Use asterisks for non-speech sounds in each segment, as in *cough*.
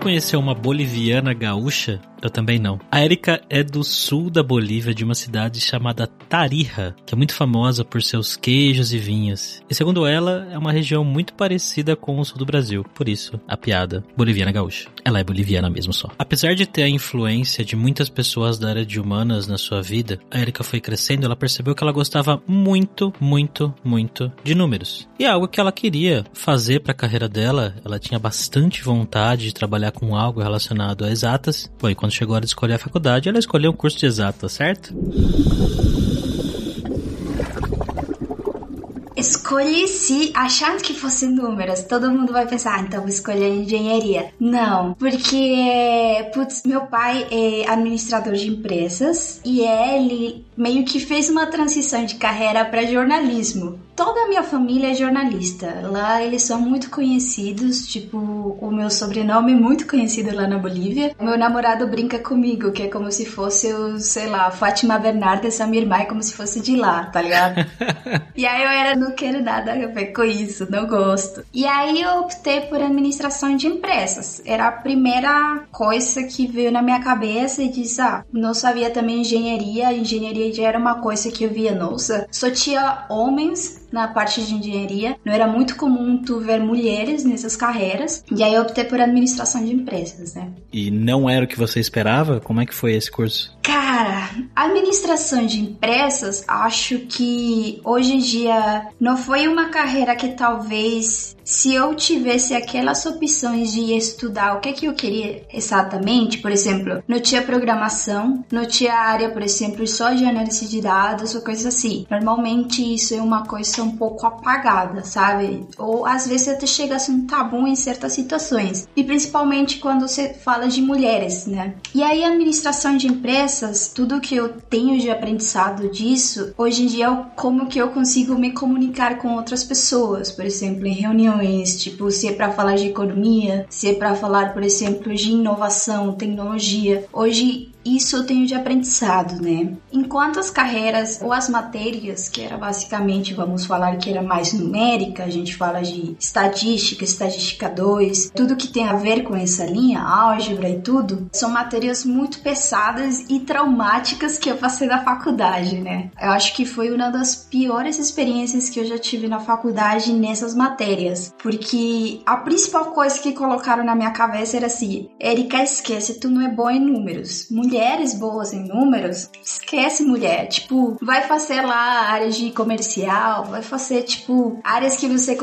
Conheceu uma boliviana gaúcha? Eu também não. A Erika é do sul da Bolívia, de uma cidade chamada Tarija, que é muito famosa por seus queijos e vinhos. E segundo ela, é uma região muito parecida com o sul do Brasil. Por isso, a piada boliviana gaúcha. Ela é boliviana mesmo só. Apesar de ter a influência de muitas pessoas da área de humanas na sua vida, a Erika foi crescendo, ela percebeu que ela gostava muito, muito, muito de números. E é algo que ela queria fazer para a carreira dela. Ela tinha bastante vontade de trabalhar trabalhar com algo relacionado a exatas. E quando chegou a hora de escolher a faculdade, ela escolheu um curso de exatas, certo? Escolhi se achando que fosse números. Todo mundo vai pensar, ah, então vou escolher engenharia. Não, porque, putz, meu pai é administrador de empresas e ele meio que fez uma transição de carreira para jornalismo toda a minha família é jornalista. Lá eles são muito conhecidos, tipo, o meu sobrenome é muito conhecido lá na Bolívia. Meu namorado brinca comigo, que é como se fosse o, sei lá, Fátima Bernardes, a minha irmã, é como se fosse de lá, tá ligado? *laughs* e aí eu era, não quero nada a ver com isso, não gosto. E aí eu optei por administração de empresas. Era a primeira coisa que veio na minha cabeça e disse, ah, não sabia também engenharia, engenharia já era uma coisa que eu via, nossa, só tinha homens na parte de engenharia. Não era muito comum tu ver mulheres nessas carreiras. E aí eu optei por administração de empresas, né? E não era o que você esperava? Como é que foi esse curso? Cara, administração de empresas, acho que hoje em dia não foi uma carreira que talvez se eu tivesse aquelas opções de estudar o que que eu queria exatamente, por exemplo, não tinha programação, não tinha área, por exemplo, só de análise de dados ou coisa assim. Normalmente isso é uma coisa um pouco apagada, sabe? Ou às vezes até chega a ser um tabu em certas situações. E principalmente quando você fala de mulheres, né? E aí administração de empresas, tudo que eu tenho de aprendizado disso, hoje em dia é como que eu consigo me comunicar com outras pessoas, por exemplo, em reuniões reuniões, tipo, se é para falar de economia, se é para falar, por exemplo, de inovação, tecnologia. Hoje isso eu tenho de aprendizado, né? Enquanto as carreiras ou as matérias, que era basicamente, vamos falar que era mais numérica, a gente fala de estatística, estatística 2, tudo que tem a ver com essa linha, álgebra e tudo, são matérias muito pesadas e traumáticas que eu passei na faculdade, né? Eu acho que foi uma das piores experiências que eu já tive na faculdade nessas matérias, porque a principal coisa que colocaram na minha cabeça era assim: Erika, esquece, tu não é boa em números. Muito mulheres boas em números, esquece mulher. Tipo, vai fazer lá áreas de comercial, vai fazer, tipo, áreas que você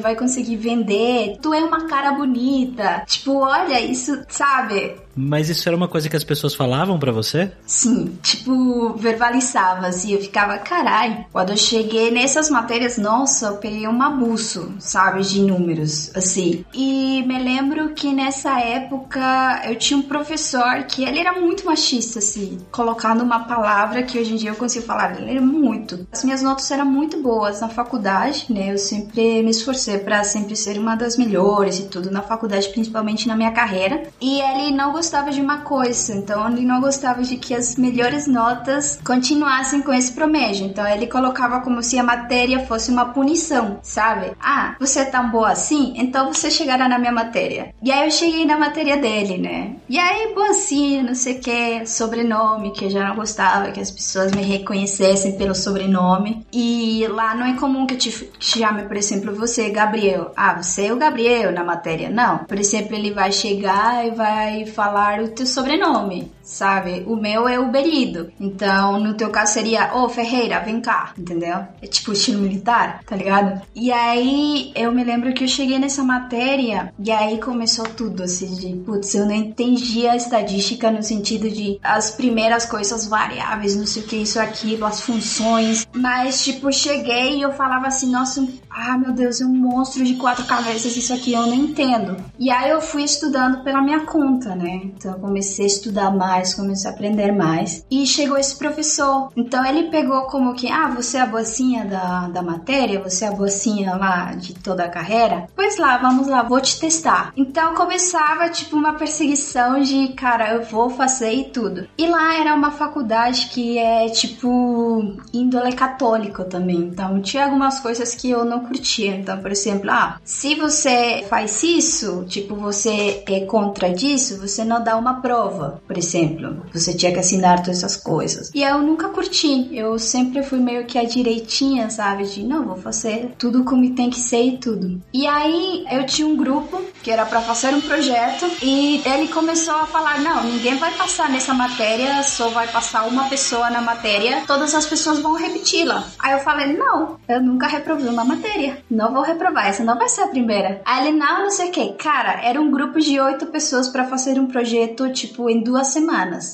vai conseguir vender. Tu é uma cara bonita. Tipo, olha, isso, sabe? Mas isso era uma coisa que as pessoas falavam para você? Sim, tipo, verbalizava assim, eu ficava, carai. Quando eu cheguei nessas matérias, nossa, eu peguei um abuso, sabe, de números, assim. E me lembro que nessa época eu tinha um professor que ele era muito machista, assim, colocando uma palavra que hoje em dia eu consigo falar, ele era muito. As minhas notas eram muito boas na faculdade, né? Eu sempre me esforcei para sempre ser uma das melhores e tudo na faculdade, principalmente na minha carreira. E ele não gostava de uma coisa, então ele não gostava de que as melhores notas continuassem com esse promédio. Então ele colocava como se a matéria fosse uma punição, sabe? Ah, você é tão boa assim, então você chegará na minha matéria. E aí eu cheguei na matéria dele, né? E aí, boazinha, não sei o que, sobrenome, que eu já não gostava que as pessoas me reconhecessem pelo sobrenome. E lá não é comum que eu te chame, por exemplo, você, Gabriel. Ah, você é o Gabriel na matéria. Não. Por exemplo, ele vai chegar e vai falar falar o teu sobrenome sabe? O meu é o Berido. Então, no teu caso seria, ô oh, Ferreira, vem cá, entendeu? É tipo estilo militar, tá ligado? E aí eu me lembro que eu cheguei nessa matéria e aí começou tudo, assim, de putz, eu não entendia a estadística no sentido de as primeiras coisas variáveis, não sei o que, isso, aquilo, as funções. Mas, tipo, cheguei e eu falava assim, nossa, ah, meu Deus, é um monstro de quatro cabeças, isso aqui eu não entendo. E aí eu fui estudando pela minha conta, né? Então eu comecei a estudar mais, comecei a aprender mais. E chegou esse professor. Então ele pegou como que, ah, você é a boacinha da, da matéria, você é a boacinha lá de toda a carreira? Pois lá, vamos lá, vou te testar. Então começava tipo uma perseguição de, cara, eu vou fazer e tudo. E lá era uma faculdade que é tipo índole católico também. Então tinha algumas coisas que eu não curtia. Então, por exemplo, ah, se você faz isso, tipo, você é contra disso, você não dá uma prova, por exemplo. Você tinha que assinar todas essas coisas. E eu nunca curti. Eu sempre fui meio que a direitinha, sabe? De não, vou fazer tudo como tem que ser e tudo. E aí eu tinha um grupo que era para fazer um projeto e ele começou a falar: não, ninguém vai passar nessa matéria, só vai passar uma pessoa na matéria, todas as pessoas vão repeti-la. Aí eu falei: não, eu nunca reprovei uma matéria, não vou reprovar, essa não vai ser a primeira. Aí ele: não, não sei o que. Cara, era um grupo de oito pessoas para fazer um projeto, tipo, em duas semanas,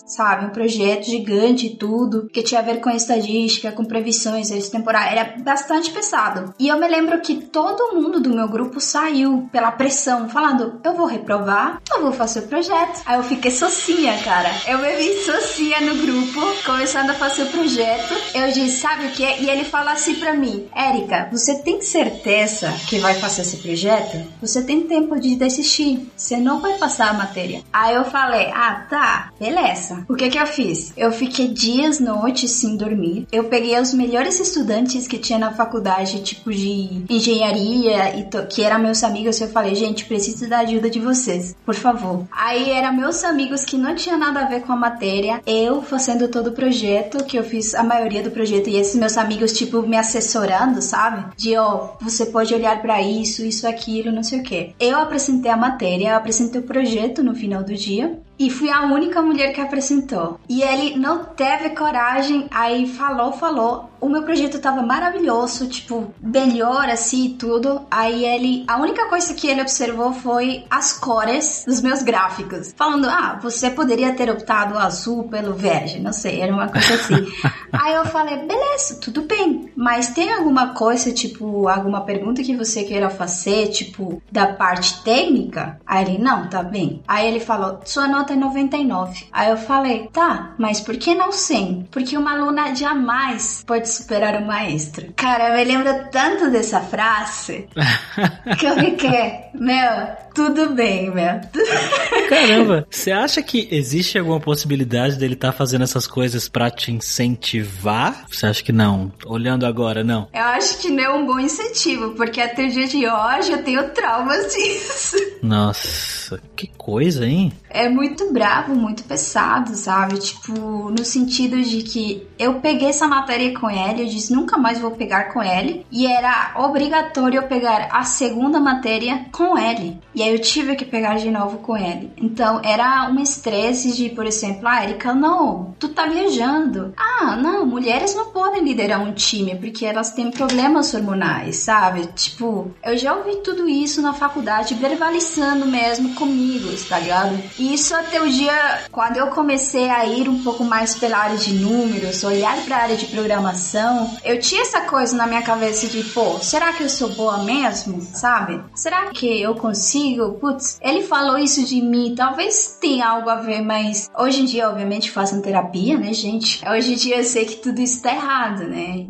sabe? Um projeto gigante e tudo, que tinha a ver com estatística, com previsões temporais, era bastante pesado. E eu me lembro que todo mundo do meu grupo saiu pela pressão, falando: eu vou reprovar, eu vou fazer o projeto. Aí eu fiquei sozinha, cara. Eu me vi sozinha no grupo, começando a fazer o projeto. Eu disse: sabe o que? E ele fala assim pra mim: Érica, você tem certeza que vai fazer esse projeto? Você tem tempo de desistir. Você não vai passar a matéria. Aí eu falei: ah, tá, beleza. O que que eu fiz? Eu fiquei dias, noites sem dormir. Eu peguei os melhores estudantes que tinha na faculdade, tipo de engenharia, e que eram meus amigos. Eu falei: gente, preciso da ajuda de vocês, por favor. Aí eram meus amigos que não tinha nada a ver com a matéria, eu fazendo todo o projeto, que eu fiz a maioria do projeto, e esses meus amigos, tipo, me assessorando, sabe? De, ó, oh, você pode olhar para isso, isso, aquilo, não sei o que. Eu apresentei a matéria, eu apresentei o projeto no final do dia, e fui a única mulher que apresentou. E ele não teve coragem, aí falou, falou. O meu projeto tava maravilhoso, tipo, melhor assim tudo. Aí ele, a única coisa que ele observou foi as cores dos meus gráficos. Falando, ah, você poderia ter optado o azul pelo verde, não sei, era uma coisa assim. *laughs* aí eu falei, beleza, tudo bem. Mas tem alguma coisa, tipo, alguma pergunta que você queira fazer, tipo, da parte técnica? Aí ele, não, tá bem. Aí ele falou, sua nota nota é 99. Aí eu falei, tá, mas por que não 100? Porque uma aluna jamais pode superar o maestro. Cara, me lembra tanto dessa frase *laughs* que eu fiquei, meu, tudo bem, meu. Caramba, você acha que existe alguma possibilidade dele estar tá fazendo essas coisas para te incentivar? Você acha que não? Olhando agora, não? Eu acho que não é um bom incentivo, porque até o dia de hoje eu tenho traumas *laughs* disso. Nossa, que coisa, hein? É muito bravo, muito pesado, sabe? Tipo, no sentido de que eu peguei essa matéria com ele, eu disse nunca mais vou pegar com ele, e era obrigatório eu pegar a segunda matéria com ele. E aí eu tive que pegar de novo com ele. Então era um estresse de, por exemplo, ah, Erika, não, tu tá viajando. Ah, não, mulheres não podem liderar um time porque elas têm problemas hormonais, sabe? Tipo, eu já ouvi tudo isso na faculdade, verbalizando mesmo comigo, tá ligado? E isso até o dia quando eu comecei a ir um pouco mais pela área de números, olhar para a área de programação, eu tinha essa coisa na minha cabeça de, pô, será que eu sou boa mesmo, sabe? Será que eu consigo putz, ele falou isso de mim, talvez tenha algo a ver, mas hoje em dia, obviamente, façam terapia, né, gente? Hoje em dia eu sei que tudo isso tá errado, né?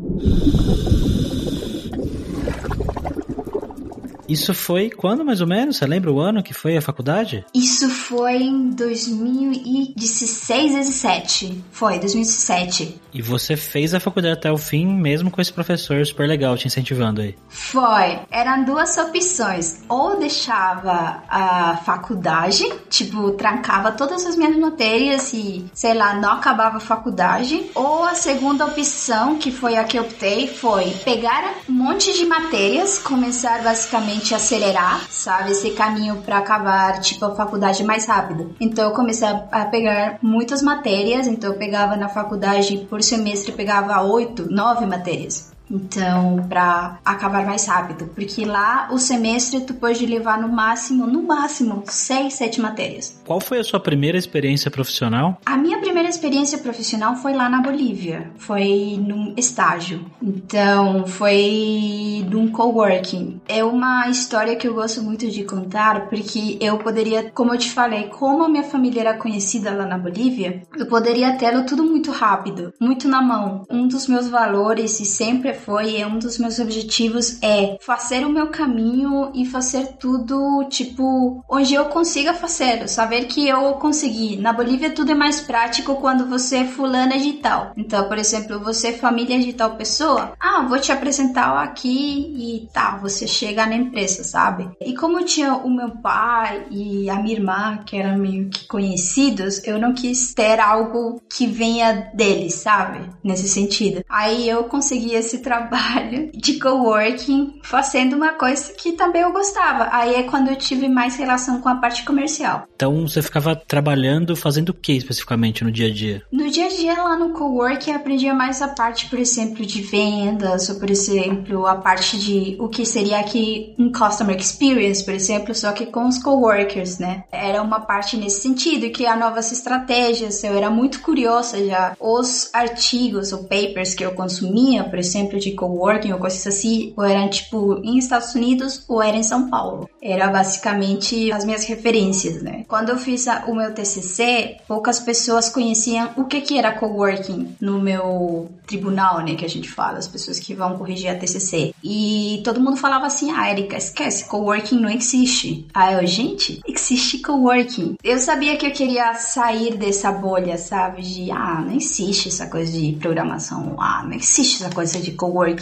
Isso foi quando mais ou menos? Você lembra o ano que foi a faculdade? Isso foi em 2016, 17. Foi, 2017. E você fez a faculdade até o fim, mesmo com esse professor super legal te incentivando aí? Foi. Eram duas opções. Ou deixava a faculdade, tipo, trancava todas as minhas matérias e, sei lá, não acabava a faculdade. Ou a segunda opção, que foi a que eu optei, foi pegar um monte de matérias, começar basicamente realmente acelerar, sabe? Esse caminho para acabar, tipo, a faculdade mais rápido. Então eu comecei a pegar muitas matérias, então eu pegava na faculdade, por semestre, pegava oito, nove matérias. Então, para acabar mais rápido, porque lá o semestre tu pode levar no máximo, no máximo, seis, sete matérias. Qual foi a sua primeira experiência profissional? A minha primeira experiência profissional foi lá na Bolívia, foi num estágio. Então, foi num coworking. É uma história que eu gosto muito de contar, porque eu poderia, como eu te falei, como a minha família era conhecida lá na Bolívia, eu poderia tê-lo tudo muito rápido, muito na mão. Um dos meus valores, e sempre foi, é um dos meus objetivos, é fazer o meu caminho e fazer tudo, tipo, onde eu consiga fazer, saber que eu consegui. Na Bolívia tudo é mais prático quando você é fulana de tal. Então, por exemplo, você é família de tal pessoa, ah, vou te apresentar aqui e tá, você chega na empresa, sabe? E como tinha o meu pai e a minha irmã, que eram meio que conhecidos, eu não quis ter algo que venha deles, sabe? Nesse sentido. Aí eu consegui esse trabalho de coworking fazendo uma coisa que também eu gostava. Aí é quando eu tive mais relação com a parte comercial. Então você ficava trabalhando, fazendo o que especificamente no dia a dia? No dia a dia lá no coworking eu aprendia mais a parte, por exemplo, de vendas, ou por exemplo, a parte de o que seria aqui um customer experience, por exemplo, só que com os coworkers, né? Era uma parte nesse sentido, criar novas estratégias. Eu era muito curiosa já. Os artigos ou papers que eu consumia, por exemplo, de coworking ou coisas assim, ou eram tipo em Estados Unidos ou era em São Paulo. Era basicamente as minhas referências, né? Quando eu fiz a, o meu TCC, poucas pessoas conheciam o que que era coworking no meu tribunal, né, que a gente fala, as pessoas que vão corrigir a TCC. E todo mundo falava assim: "Ah, Erika, esquece, coworking não existe". Aí eu, gente, existe coworking. Eu sabia que eu queria sair dessa bolha, sabe, de ah, não existe essa coisa de programação, ah, não existe essa coisa de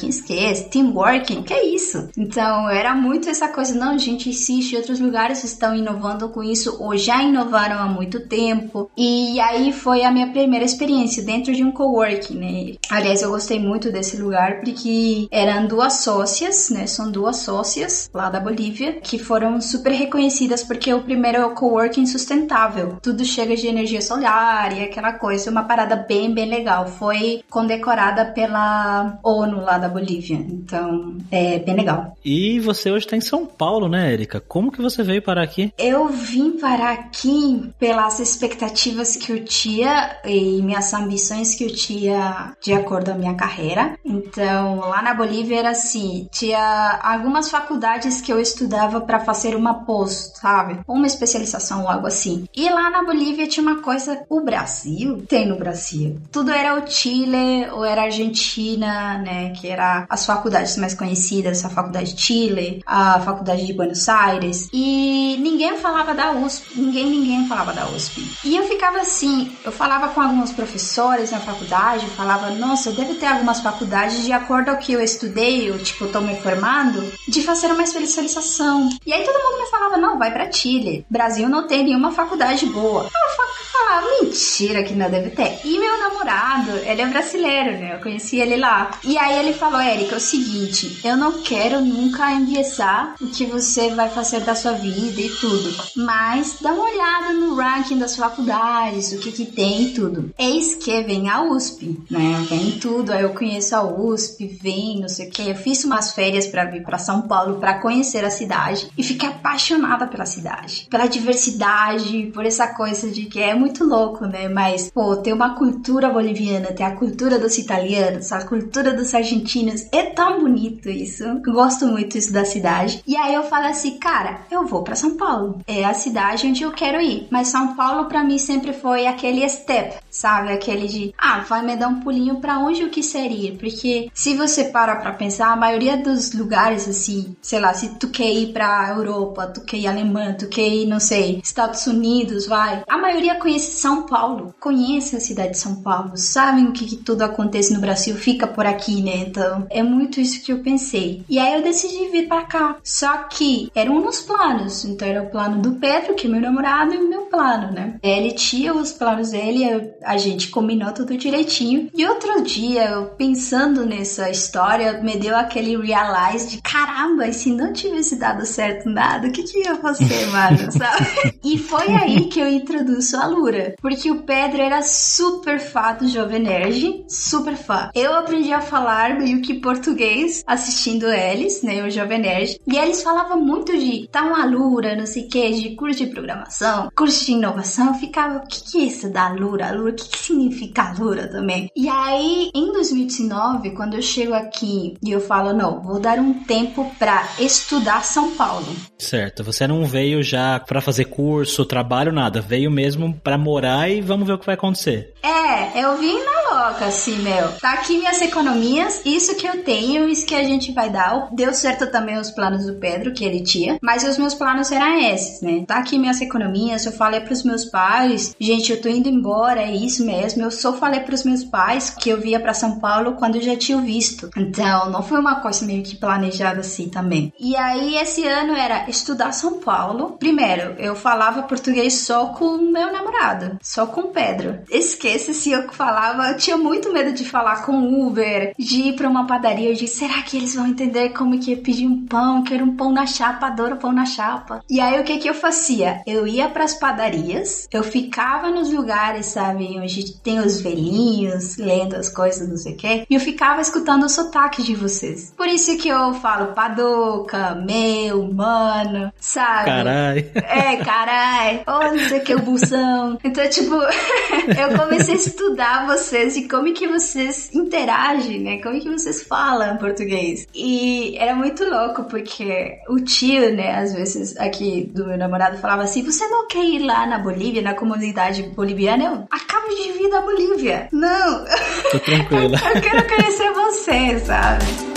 esquece, teamworking, que é isso? Então, era muito essa coisa, não, gente, existe, outros lugares estão inovando com isso ou já inovaram há muito tempo. E aí foi a minha primeira experiência dentro de um coworking, né? Aliás, eu gostei muito desse lugar porque eram duas sócias, né? São duas sócias lá da Bolívia que foram super reconhecidas porque o primeiro é o coworking sustentável. Tudo chega de energia solar e aquela coisa, uma parada bem, bem legal. Foi condecorada pela ONU lá da Bolívia. Então, é bem legal. E você hoje está em São Paulo, né, Erika? Como que você veio parar aqui? Eu vim parar aqui pelas expectativas que eu tinha e minhas ambições que eu tinha de acordo com a minha carreira. Então, lá na Bolívia era assim, tinha algumas faculdades que eu estudava para fazer uma pós, sabe? Uma especialização ou algo assim. E lá na Bolívia tinha uma coisa, o Brasil tem no Brasil. Tudo era o Chile ou era a Argentina, né, que era as faculdades mais conhecidas, a faculdade de Chile, a faculdade de Buenos Aires. E ninguém falava da USP, ninguém ninguém falava da USP. E eu ficava assim, eu falava com alguns professores na faculdade, falava, nossa, deve ter algumas faculdades de acordo ao que eu estudei, eu tipo tô me formando, de fazer uma especialização. E aí todo mundo me falava, não, vai para Chile. Brasil não tem nenhuma faculdade boa. Eu falava, mentira que não deve ter. E meu namorado, ele é brasileiro, né? Eu conheci ele lá. E aí ele falou, Érica, é o seguinte, eu não quero nunca enviesar o que você vai fazer da sua vida e tudo. Mas dá uma olhada no ranking das faculdades, o que que tem e tudo. Eis que vem a USP, né? Vem tudo. Aí eu conheço a USP, vem, não sei o que. Eu fiz umas férias para vir para São Paulo para conhecer a cidade e fiquei apaixonada pela cidade, pela diversidade, por essa coisa de que é muito louco, né? Mas, pô, tem uma cultura boliviana, tem a cultura dos italianos, a cultura dos argentinos. É tão bonito isso. Gosto muito isso da cidade. E aí eu falo assim, cara, eu vou para São Paulo. É a cidade onde eu quero ir. Mas São Paulo para mim sempre foi aquele step, sabe? Aquele de, ah, vai me dar um pulinho para onde eu quiser ir. Porque se você para pra pensar, a maioria dos lugares, assim, sei lá, se tu quer ir pra Europa, tu quer ir Alemanha, tu quer ir, não sei, Estados Unidos, vai. A maioria conhece São Paulo, conhece a cidade de São Paulo, sabem o que, que tudo acontece no Brasil, fica por aqui, né? Então, é muito isso que eu pensei. E aí eu decidi vir para cá. Só que eram nos planos. Então era o plano do Pedro, que é meu namorado, e o meu plano, né? Ele tinha os planos dele, a gente combinou tudo direitinho. E outro dia, eu pensando nessa história, me deu aquele realize de caramba, e se não tivesse dado certo nada, o que, que ia fazer, *laughs* mano? Sabe? e foi aí que eu introduzo a Lura. Porque porque o Pedro era super fã do Jovem Nerd, super fã. Eu aprendi a falar meio que português assistindo eles, né, o Jovem Nerd, e eles falavam muito de tá uma lura, não sei o que, de curso de programação, curso de inovação. Eu ficava, o que, que é isso da lura? Lura, o que, que significa lura também? E aí, em 2019, quando eu chego aqui e eu falo, não, vou dar um tempo para estudar São Paulo. Certo, você não veio já para fazer curso, trabalho, nada, veio mesmo para morar e vamos ver o que vai acontecer. É, eu vim na louca, assim, meu. Tá aqui minhas economias, isso que eu tenho, isso que a gente vai dar. Deu certo também os planos do Pedro, que ele tinha, mas os meus planos eram esses, né? Tá aqui minhas economias, eu falei pros meus pais, gente, eu tô indo embora, é isso mesmo. Eu só falei pros meus pais que eu via para São Paulo quando eu já tinha visto. Então, não foi uma coisa meio que planejada assim também. E aí, esse ano era estudar São Paulo. Primeiro, eu falava português só com meu namorado, só com Pedro. Esqueça se eu falava, eu tinha muito medo de falar com Uber, de ir pra uma padaria, de será que eles vão entender como que é pedir um pão, quero um pão na chapa, adoro pão na chapa. E aí, o que que eu fazia? Eu ia pras padarias, eu ficava nos lugares, sabe, onde tem os velhinhos, lendo as coisas, não sei o que, e eu ficava escutando o sotaque de vocês. Por isso que eu falo padoca, meu, mano, sabe? Carai. É, carai. Oh, não sei o que, o bução. Então, tipo, *laughs* eu comecei a estudar vocês e como que vocês interagem, né? Como que vocês falam português. E era muito louco, porque o tio, né, às vezes aqui do meu namorado falava assim: você não quer ir lá na Bolívia, na comunidade boliviana? Eu acabo de vir da Bolívia. Não. Tô tranquila. *laughs* eu quero conhecer você, sabe?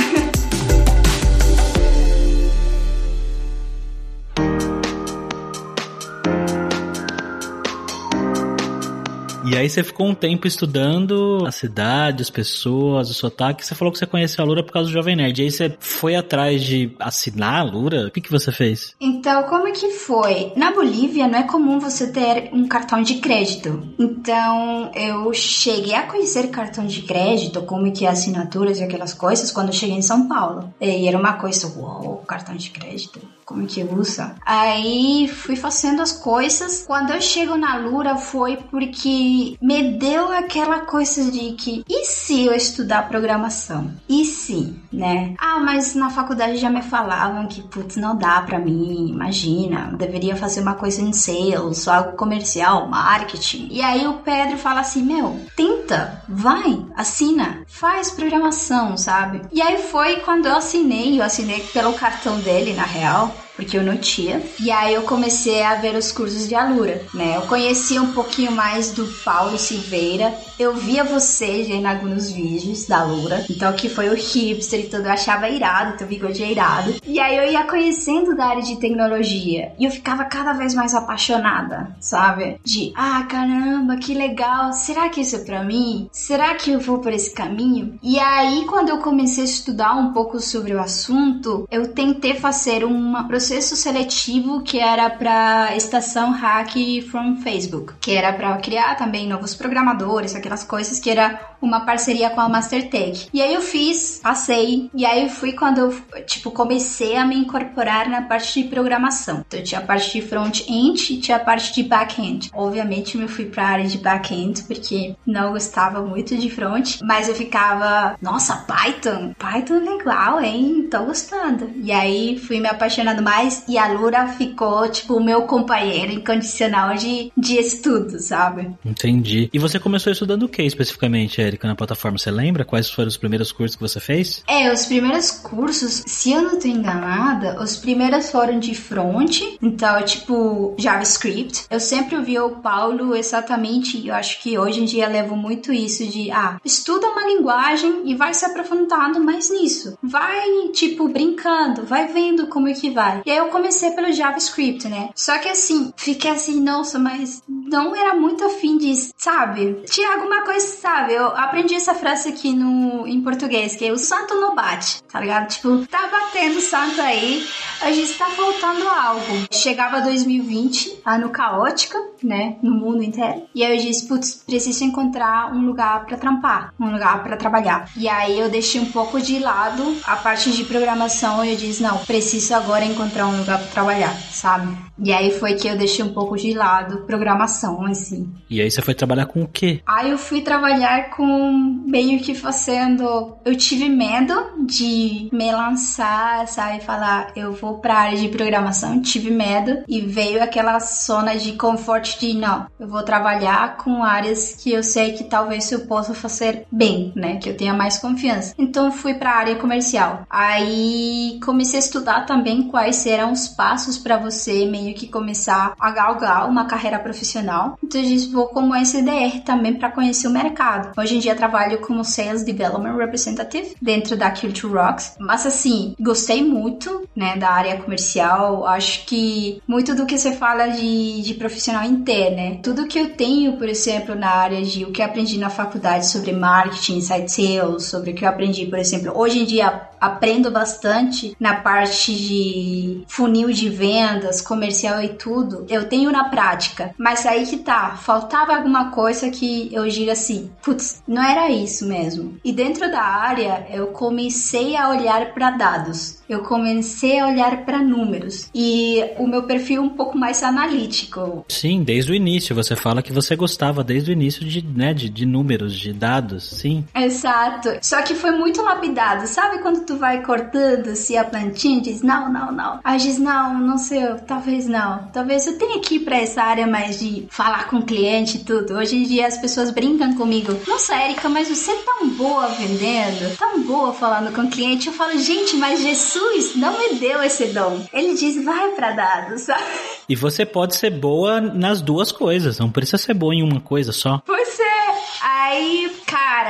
E aí você ficou um tempo estudando a cidade, as pessoas, o sotaque. Você falou que você conheceu a Lura por causa do Jovem Nerd. E aí você foi atrás de assinar a Lura? O que, que você fez? Então, como que foi? Na Bolívia não é comum você ter um cartão de crédito. Então, eu cheguei a conhecer cartão de crédito, como que é assinaturas e aquelas coisas, quando eu cheguei em São Paulo. E era uma coisa, uau, cartão de crédito como que usa. Aí fui fazendo as coisas. Quando eu chego na Lura foi porque me deu aquela coisa de que e se eu estudar programação? E se, né? Ah, mas na faculdade já me falavam que putz, não dá para mim, imagina, deveria fazer uma coisa em sales, algo comercial, marketing. E aí o Pedro fala assim: "Meu, tenta, vai, assina, faz programação, sabe?" E aí foi quando eu assinei, eu assinei pelo cartão dele na real porque eu não tinha. E aí eu comecei a ver os cursos de Alura, né? Eu conhecia um pouquinho mais do Paulo Silveira. Eu via você em alguns vídeos da Alura. Então que foi o hipster e tudo, eu achava irado, teu bigode é irado. E aí eu ia conhecendo da área de tecnologia e eu ficava cada vez mais apaixonada, sabe? De, ah, caramba, que legal. Será que isso é para mim? Será que eu vou por esse caminho? E aí quando eu comecei a estudar um pouco sobre o assunto, eu tentei fazer uma processo seletivo que era para estação hack from Facebook, que era para criar também novos programadores, aquelas coisas que era uma parceria com a Mastertech. E aí eu fiz, passei, e aí fui quando eu, tipo, comecei a me incorporar na parte de programação. Então tinha a parte de front-end e tinha a parte de back-end. Obviamente eu fui para a área de back-end porque não gostava muito de front, mas eu ficava, nossa, Python, Python é legal, hein? Tô gostando. E aí fui me apaixonando mais e a Lura ficou, tipo, o meu companheiro incondicional de, de estudo, sabe? Entendi. E você começou estudando o que especificamente, Erika, na plataforma? Você lembra quais foram os primeiros cursos que você fez? É, os primeiros cursos, se eu não tô enganada, os primeiros foram de front, então, tipo, JavaScript. Eu sempre ouvi o Paulo exatamente, eu acho que hoje em dia levo muito isso de, ah, estuda uma linguagem e vai se aprofundando mais nisso. Vai, tipo, brincando, vai vendo como é que vai. E aí eu comecei pelo JavaScript, né? Só que assim, fiquei assim, nossa, mas não era muito afim de, sabe? Tinha alguma coisa, sabe? Eu aprendi essa frase aqui no, em português, que é o santo não bate, tá ligado? Tipo, tá batendo santo aí, a gente tá faltando algo. Chegava 2020, ano caótica, né? No mundo inteiro. E aí eu disse, putz, preciso encontrar um lugar para trampar, um lugar para trabalhar. E aí eu deixei um pouco de lado a parte de programação e eu disse, não, preciso agora encontrar encontrar um lugar para trabalhar, sabe? E aí foi que eu deixei um pouco de lado programação, assim. E aí você foi trabalhar com o quê? Aí eu fui trabalhar com meio que fazendo. Eu tive medo de me lançar, sabe? Falar, eu vou pra área de programação, tive medo. E veio aquela zona de conforto de não, eu vou trabalhar com áreas que eu sei que talvez eu possa fazer bem, né? Que eu tenha mais confiança. Então fui pra área comercial. Aí comecei a estudar também quais eram os passos para você meio que começar a galgar uma carreira profissional. Então eu disse, vou como SDR também para conhecer o mercado. Hoje em dia trabalho como Sales Development Representative dentro da Culture Rocks. Mas assim, gostei muito, né, da área comercial. Acho que muito do que você fala de, de profissional inteiro, né? Tudo que eu tenho, por exemplo, na área de o que aprendi na faculdade sobre marketing, inside sales, sobre o que eu aprendi, por exemplo, hoje em dia aprendo bastante na parte de funil de vendas, comercial e tudo. Eu tenho na prática, mas aí que tá, faltava alguma coisa que eu diga assim, putz, não era isso mesmo. E dentro da área, eu comecei a olhar para dados eu comecei a olhar para números e o meu perfil um pouco mais analítico. Sim, desde o início. Você fala que você gostava desde o início de, né, de, de números, de dados, sim. Exato. Só que foi muito lapidado. Sabe quando tu vai cortando se a plantinha diz não, não, não. Aí diz não, não sei, talvez não. Talvez eu tenha que ir para essa área mais de falar com o cliente e tudo. Hoje em dia as pessoas brincam comigo. Nossa, Erika, mas você é tão boa vendendo, tão boa falando com o cliente. Eu falo, gente, mas Jesus Jesus não me deu esse dom. Ele diz, vai para dados, sabe? E você pode ser boa nas duas coisas, não precisa ser boa em uma coisa só. Pois é. Aí,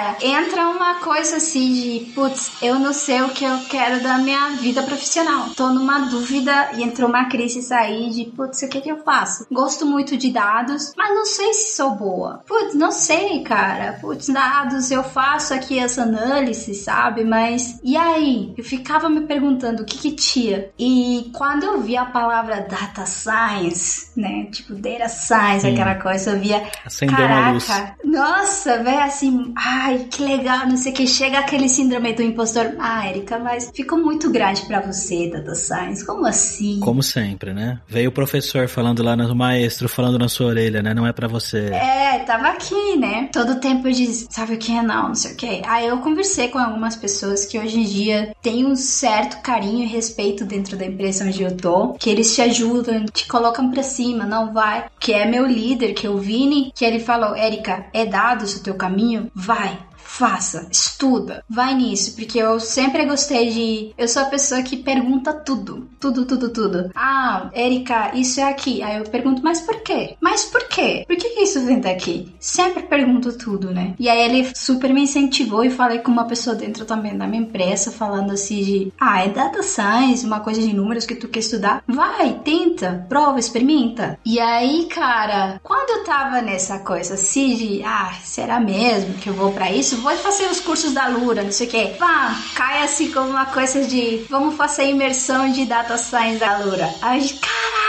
cara, entra uma coisa assim de, putz, eu não sei o que eu quero da minha vida profissional. Tô numa dúvida e entrou uma crise aí de, putz, o que que eu faço? Gosto muito de dados, mas não sei se sou boa. Putz, não sei, cara. Putz, dados, eu faço aqui essa análise, sabe? Mas e aí? Eu ficava me perguntando o que que tinha. E quando eu vi a palavra data science, né? Tipo, data science, Sim. aquela coisa, eu via. Acendeu caraca, nossa, velho, assim, ai, que legal, não sei o que. Chega aquele síndrome do impostor. Ah, Erika, mas ficou muito grande para você, data science. Como assim? Como sempre, né? Veio o professor falando lá, no maestro falando na sua orelha, né? Não é para você. É, tava aqui, né? Todo tempo eu disse, sabe o que é não, não sei o que. Aí eu conversei com algumas pessoas que hoje em dia têm um certo carinho e respeito dentro da empresa onde eu tô, que eles te ajudam, te colocam pra cima, não vai. Que é meu líder, que é o Vini, que ele falou, Érica, é dados o teu caminho? Vai faça, estuda, vai nisso, porque eu sempre gostei de. Eu sou a pessoa que pergunta tudo, tudo, tudo, tudo. Ah, Erika, isso é aqui. Aí eu pergunto, mas por quê? Mas por quê? Por que, isso vem daqui? Sempre pergunto tudo, né? E aí ele super me incentivou e falei com uma pessoa dentro também da minha empresa, falando assim de, ah, é data science, uma coisa de números que tu quer estudar. Vai, tenta, prova, experimenta. E aí, cara, quando eu tava nessa coisa assim de, ah, será mesmo que eu vou para isso? Vou fazer os cursos da Lura, não sei o que. Pá, cai assim como uma coisa de vamos fazer imersão de data science da Lura. Aí, caralho!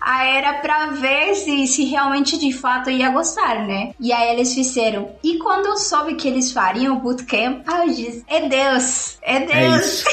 Aí era pra ver se, se realmente de fato ia gostar, né? E aí eles fizeram. E quando eu soube que eles fariam o bootcamp, aí eu disse: é Deus, é Deus.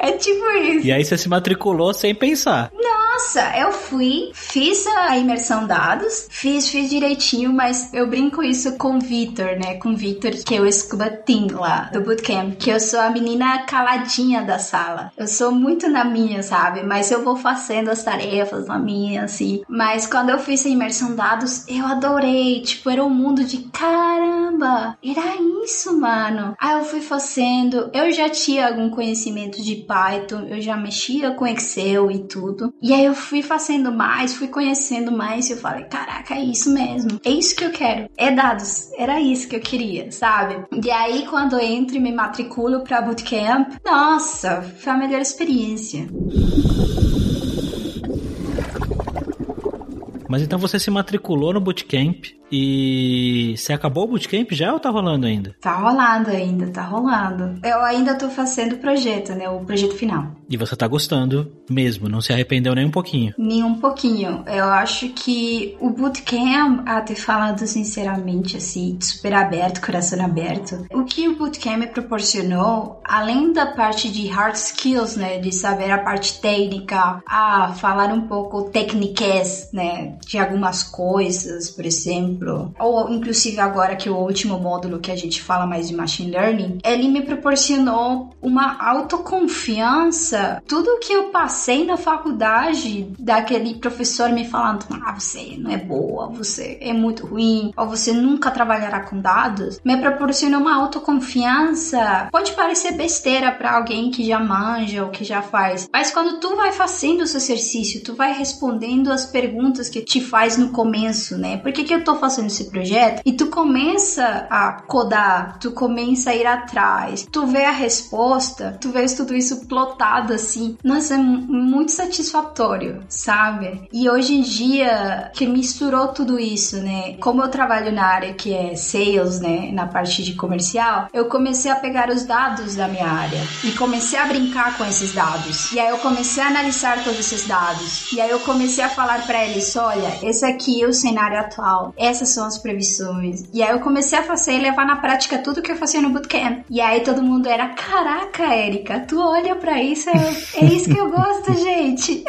É, *laughs* é tipo isso. E aí você se matriculou sem pensar. Nossa, eu fui, fiz a imersão dados, fiz, fiz direitinho, mas eu brinco isso com o Victor, né? Com o Victor, que é o Scuba Team lá do bootcamp, que eu sou a menina caladinha da sala. Eu sou muito na minha, sabe? Mas eu vou fazendo as tarefas na minha, assim. Mas quando eu fiz a imersão dados, eu adorei. Tipo, era um mundo de caramba, era isso, mano. Aí eu fui fazendo, eu já tinha algum conhecimento de Python, eu já mexia com Excel e tudo. E aí eu fui fazendo mais, fui conhecendo mais e eu falei, caraca, é isso mesmo. É isso que eu quero. É dados. Era isso que eu queria, sabe? E aí quando eu entro e me matriculo pra bootcamp, nossa, foi a melhor experiência. Mas então você se matriculou no bootcamp, E você acabou o bootcamp já ou tá rolando ainda? Tá rolando ainda, tá rolando. Eu ainda tô fazendo o projeto, né? O projeto final. E você tá gostando mesmo, não se arrependeu nem um pouquinho? Nem um pouquinho. Eu acho que o bootcamp, até falando sinceramente, assim, super aberto, coração aberto, o que o bootcamp proporcionou, além da parte de hard skills, né? De saber a parte técnica, a falar um pouco técnicas, né? De algumas coisas, por exemplo. Ou, inclusive, agora que o último módulo que a gente fala mais de machine learning, ele me proporcionou uma autoconfiança tudo que eu passei na faculdade, daquele professor me falando: ah, você não é boa, você é muito ruim, ou você nunca trabalhará com dados, me proporcionou uma autoconfiança. Pode parecer besteira para alguém que já manja ou que já faz, mas quando tu vai fazendo esse exercício, tu vai respondendo as perguntas que te faz no começo, né? Por que, que eu tô fazendo esse projeto? E tu começa a codar, tu começa a ir atrás, tu vê a resposta, tu vês tudo isso plotado assim, nossa, é muito satisfatório, sabe? E hoje em dia, que misturou tudo isso, né? Como eu trabalho na área que é sales, né? Na parte de comercial, eu comecei a pegar os dados da minha área e comecei a brincar com esses dados. E aí eu comecei a analisar todos esses dados. E aí eu comecei a falar para eles: olha, esse aqui é o cenário atual, essas são as previsões. E aí eu comecei a fazer e levar na prática tudo que eu fazia no bootcamp. E aí todo mundo era: caraca, Érica, tu olha para isso, é isso que eu gosto, *laughs* gente.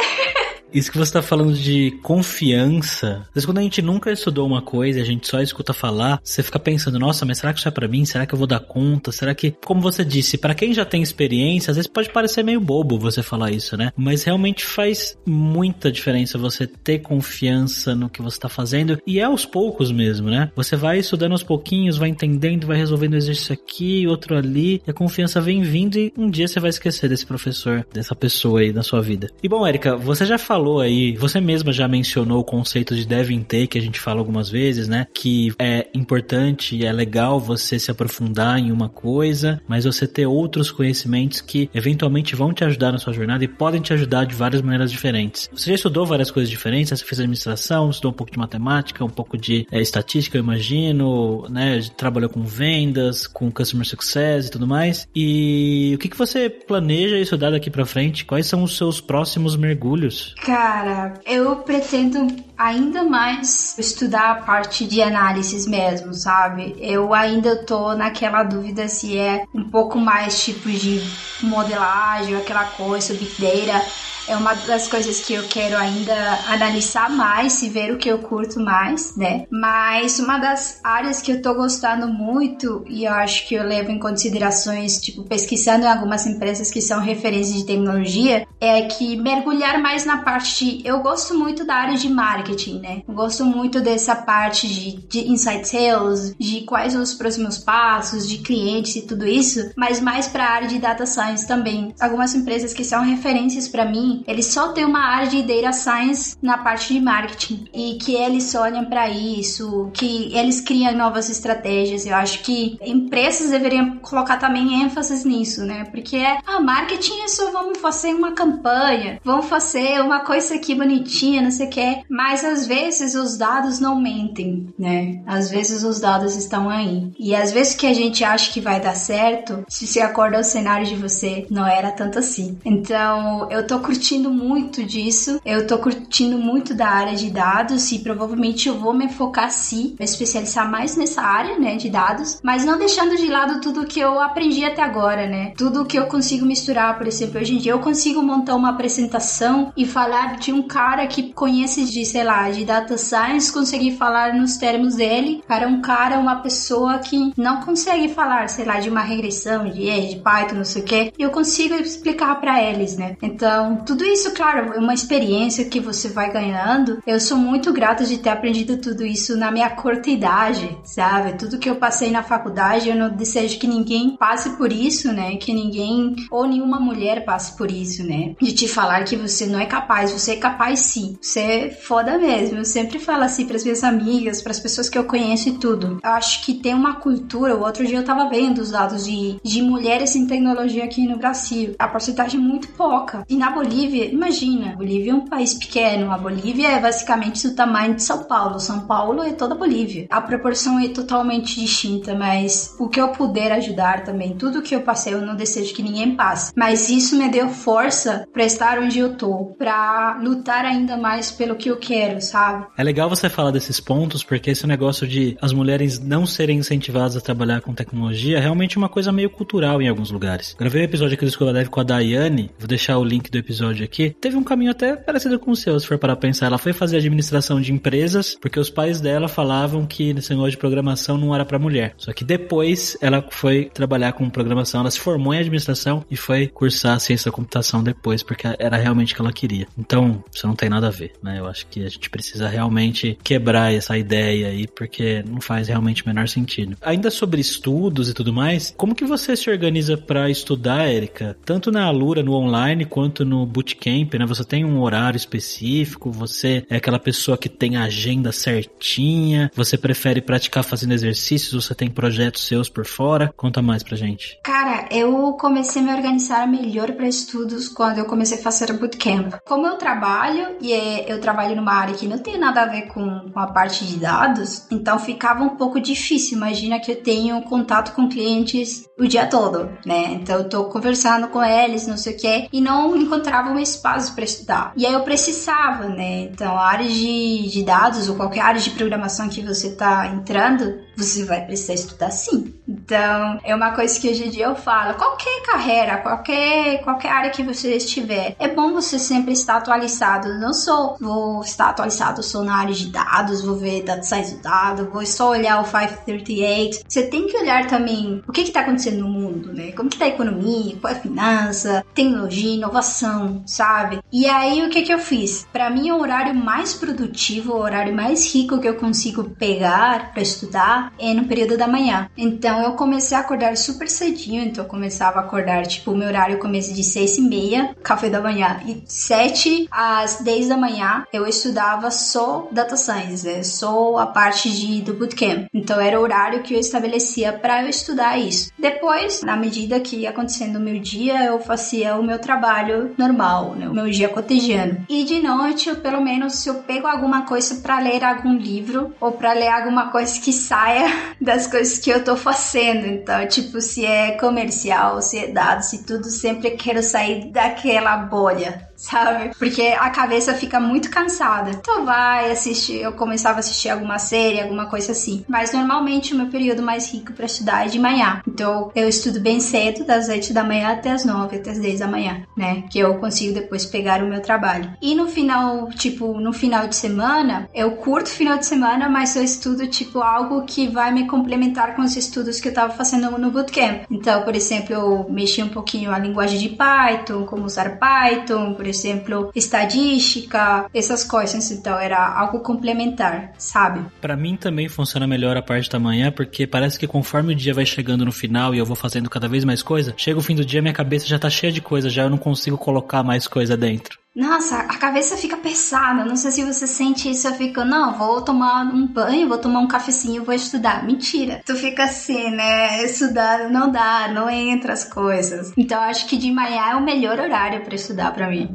Isso que você tá falando de confiança. Às vezes quando a gente nunca estudou uma coisa e a gente só escuta falar, você fica pensando, nossa, mas será que isso é para mim? Será que eu vou dar conta? Será que, como você disse, para quem já tem experiência, às vezes pode parecer meio bobo você falar isso, né? Mas realmente faz muita diferença você ter confiança no que você tá fazendo e é aos poucos mesmo, né? Você vai estudando aos pouquinhos, vai entendendo, vai resolvendo exercício aqui, outro ali, e a confiança vem vindo e um dia você vai esquecer desse professor, dessa pessoa aí na sua vida. E bom, Erika, você já falou falou aí, você mesma já mencionou o conceito de devem ter, que a gente fala algumas vezes, né? Que é importante, é legal você se aprofundar em uma coisa, mas você ter outros conhecimentos que eventualmente vão te ajudar na sua jornada e podem te ajudar de várias maneiras diferentes. Você já estudou várias coisas diferentes, você fez administração, estudou um pouco de matemática, um pouco de é, estatística, eu imagino, né? Trabalhou com vendas, com customer success e tudo mais. E o que, que você planeja estudar daqui para frente? Quais são os seus próximos mergulhos? Cara, eu pretendo ainda mais estudar a parte de análises mesmo, sabe? Eu ainda tô naquela dúvida se é um pouco mais tipo de modelagem, aquela coisa, big data é uma das coisas que eu quero ainda analisar mais e ver o que eu curto mais, né? Mas uma das áreas que eu tô gostando muito e eu acho que eu levo em considerações, tipo, pesquisando em algumas empresas que são referências de tecnologia, é que mergulhar mais na parte de. Eu gosto muito da área de marketing, né? Eu gosto muito dessa parte de, de insight sales, de quais os próximos passos, de clientes e tudo isso, mas mais para a área de data science também. Algumas empresas que são referências para mim eles só têm uma área de data science na parte de marketing e que eles olham para isso, que eles criam novas estratégias. Eu acho que empresas deveriam colocar também ênfase nisso, né? Porque é, ah, marketing é só vamos fazer uma campanha, vamos fazer uma coisa aqui bonitinha, não sei o que. Mas às vezes os dados não mentem, né? Às vezes os dados estão aí. E às vezes que a gente acha que vai dar certo, se você acorda o cenário de você, não era tanto assim. Então, eu tô curtindo curtindo muito disso. Eu tô curtindo muito da área de dados e provavelmente eu vou me focar sim, me especializar mais nessa área, né, de dados, mas não deixando de lado tudo que eu aprendi até agora, né? Tudo que eu consigo misturar, por exemplo, hoje em dia eu consigo montar uma apresentação e falar de um cara que conhece de, sei lá, de data science, conseguir falar nos termos dele para um cara, uma pessoa que não consegue falar, sei lá, de uma regressão, de R, de Python, não sei o que, eu consigo explicar para eles, né? Então, tudo tudo isso, claro, é uma experiência que você vai ganhando. Eu sou muito grata de ter aprendido tudo isso na minha curta idade, sabe? Tudo que eu passei na faculdade, eu não desejo que ninguém passe por isso, né? Que ninguém ou nenhuma mulher passe por isso, né? De te falar que você não é capaz, você é capaz sim. Você é foda mesmo. Eu sempre falo assim para as minhas amigas, para as pessoas que eu conheço e tudo. Eu acho que tem uma cultura. O outro dia eu tava vendo os dados de, de mulheres em tecnologia aqui no Brasil. A porcentagem é muito pouca. E na Bolívia Bolívia, imagina, Bolívia é um país pequeno. A Bolívia é basicamente do tamanho de São Paulo. São Paulo é toda a Bolívia. A proporção é totalmente distinta, mas o que eu puder ajudar também, tudo que eu passei, eu não desejo que ninguém passe. Mas isso me deu força para estar onde eu tô, para lutar ainda mais pelo que eu quero, sabe? É legal você falar desses pontos, porque esse negócio de as mulheres não serem incentivadas a trabalhar com tecnologia é realmente uma coisa meio cultural em alguns lugares. Gravei um episódio aqui do Escola Deve com a Daiane, vou deixar o link do episódio aqui. Teve um caminho até parecido com o seu, se for para pensar. Ela foi fazer administração de empresas, porque os pais dela falavam que nesse negócio de programação não era para mulher. Só que depois ela foi trabalhar com programação, ela se formou em administração e foi cursar ciência da computação depois, porque era realmente o que ela queria. Então, isso não tem nada a ver, né? Eu acho que a gente precisa realmente quebrar essa ideia aí, porque não faz realmente o menor sentido. Ainda sobre estudos e tudo mais, como que você se organiza para estudar, Érica? Tanto na Alura, no online, quanto no bootcamp, né? Você tem um horário específico? Você é aquela pessoa que tem a agenda certinha? Você prefere praticar fazendo exercícios? Você tem projetos seus por fora? Conta mais pra gente. Cara, eu comecei a me organizar melhor para estudos quando eu comecei a fazer bootcamp. Como eu trabalho e é, eu trabalho numa área que não tem nada a ver com, a parte de dados, então ficava um pouco difícil. Imagina que eu tenho contato com clientes o dia todo, né? Então eu tô conversando com eles, não sei o que, e não encontrava um espaço para estudar. E aí eu precisava, né? Então, a área de, de dados ou qualquer área de programação que você tá entrando, você vai precisar estudar sim. Então, é uma coisa que hoje em dia eu falo, qualquer carreira, qualquer, qualquer área que você estiver, é bom você sempre estar atualizado. Não só vou estar atualizado só na área de dados, vou ver data science do dado, vou só olhar o 538. Você tem que olhar também o que está acontecendo no mundo, né? Como que tá a economia, qual é a finança, tecnologia, inovação, sabe? E aí, o que que eu fiz? Para mim, o horário mais produtivo, o horário mais rico que eu consigo pegar para estudar é no período da manhã. Então, eu comecei a acordar super cedinho, então eu começava a acordar, tipo, o meu horário começa de 6 e meia, café da manhã, e 7 às 10 da manhã eu estudava só Data Science, né? só a parte de, do Bootcamp. Então, era o horário que eu estabelecia para eu estudar isso. Depois, na medida que ia acontecendo o meu dia, eu fazia o meu trabalho normal, né? o meu dia cotidiano. E de noite, eu, pelo menos, se eu pego alguma coisa para ler algum livro ou para ler alguma coisa que saia *laughs* das coisas que eu tô fazendo. Então, tipo, se é comercial, se é dados, se tudo, sempre quero sair daquela bolha sabe? Porque a cabeça fica muito cansada. Então vai assistir, eu começava a assistir alguma série, alguma coisa assim. Mas normalmente o meu período mais rico para estudar é de manhã. Então eu estudo bem cedo, das 8 da manhã até as 9, até as 10 da manhã, né? Que eu consigo depois pegar o meu trabalho. E no final, tipo, no final de semana, eu curto final de semana, mas eu estudo tipo algo que vai me complementar com os estudos que eu tava fazendo no bootcamp. Então, por exemplo, eu mexi um pouquinho a linguagem de Python, como usar Python, por exemplo, estadística, essas coisas. Então era algo complementar, sabe? Para mim também funciona melhor a parte da manhã, porque parece que conforme o dia vai chegando no final e eu vou fazendo cada vez mais coisa, chega o fim do dia minha cabeça já tá cheia de coisa, já eu não consigo colocar mais coisa dentro. Nossa, a cabeça fica pesada. Não sei se você sente isso. Eu fico, não, vou tomar um banho, vou tomar um cafecinho, vou estudar. Mentira. Tu fica assim, né? Estudar não dá, não entra as coisas. Então acho que de manhã é o melhor horário para estudar para mim.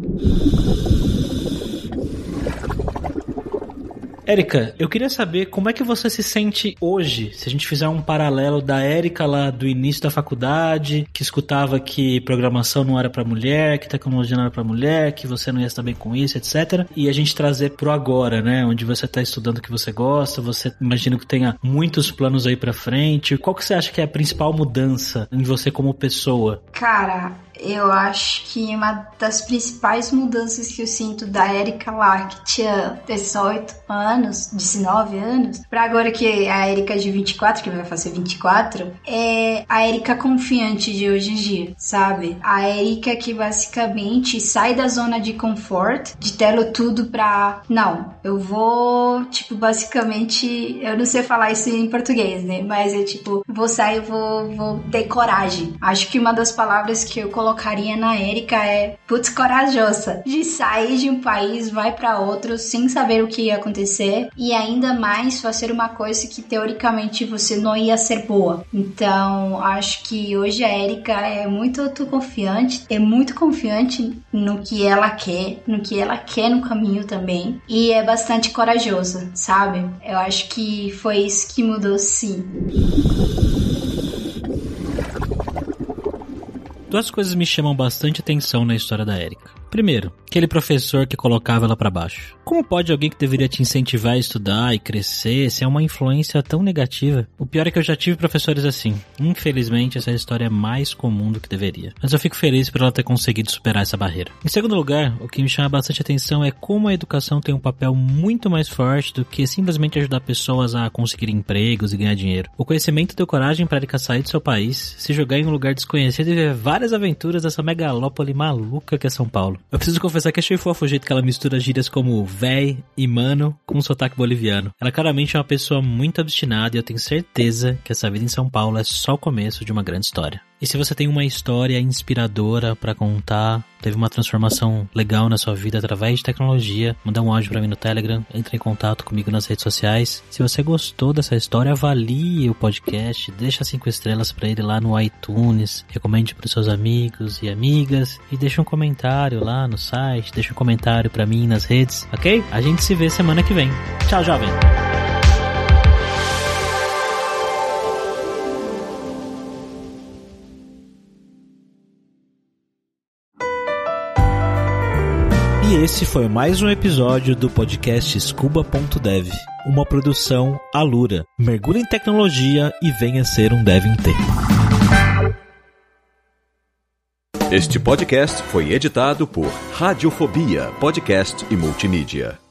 Érica, eu queria saber como é que você se sente hoje, se a gente fizer um paralelo da Érica lá do início da faculdade, que escutava que programação não era para mulher, que tecnologia não era para mulher, que você não ia estar bem com isso, etc. E a gente trazer pro agora, né, onde você tá estudando o que você gosta, você imagina que tenha muitos planos aí para frente. Qual que você acha que é a principal mudança em você como pessoa? Cara, eu acho que uma das principais mudanças que eu sinto da Erika lá, que tinha 18 anos, 19 anos, para agora que é a Erika de 24, que vai fazer 24, é a Erika confiante de hoje em dia, sabe? A Erika que basicamente sai da zona de conforto, de telo tudo pra. Não, eu vou, tipo, basicamente. Eu não sei falar isso em português, né? Mas é tipo, vou sair, vou, vou ter coragem. Acho que uma das palavras que eu coloco colocaria na Erika é putz corajosa de sair de um país, vai para outro sem saber o que ia acontecer e ainda mais fazer uma coisa que teoricamente você não ia ser boa. Então, acho que hoje a Erika é muito autoconfiante, é muito confiante no que ela quer, no que ela quer no caminho também e é bastante corajosa, sabe? Eu acho que foi isso que mudou sim. Duas coisas me chamam bastante atenção na história da Erika. Primeiro, aquele professor que colocava ela para baixo. Como pode alguém que deveria te incentivar a estudar e crescer ser uma influência tão negativa? O pior é que eu já tive professores assim. Infelizmente, essa história é mais comum do que deveria. Mas eu fico feliz por ela ter conseguido superar essa barreira. Em segundo lugar, o que me chama bastante atenção é como a educação tem um papel muito mais forte do que simplesmente ajudar pessoas a conseguir empregos e ganhar dinheiro. O conhecimento deu coragem para Erika sair do seu país, se jogar em um lugar desconhecido e ver várias aventuras dessa megalópole maluca que é São Paulo. Eu preciso confessar que achei fofo o jeito que ela mistura gírias como véi e mano com um sotaque boliviano. Ela claramente é uma pessoa muito obstinada e eu tenho certeza que essa vida em São Paulo é só o começo de uma grande história. E se você tem uma história inspiradora para contar, teve uma transformação legal na sua vida através de tecnologia, manda um áudio para mim no Telegram, entre em contato comigo nas redes sociais. Se você gostou dessa história, avalie o podcast, deixa cinco estrelas para ele lá no iTunes, recomende para seus amigos e amigas e deixa um comentário lá no site, deixa um comentário para mim nas redes, ok? A gente se vê semana que vem. Tchau, jovem! E esse foi mais um episódio do podcast Scuba.dev, uma produção Alura. Mergulhe em tecnologia e venha ser um dev em tempo. Este podcast foi editado por Radiofobia, podcast e multimídia.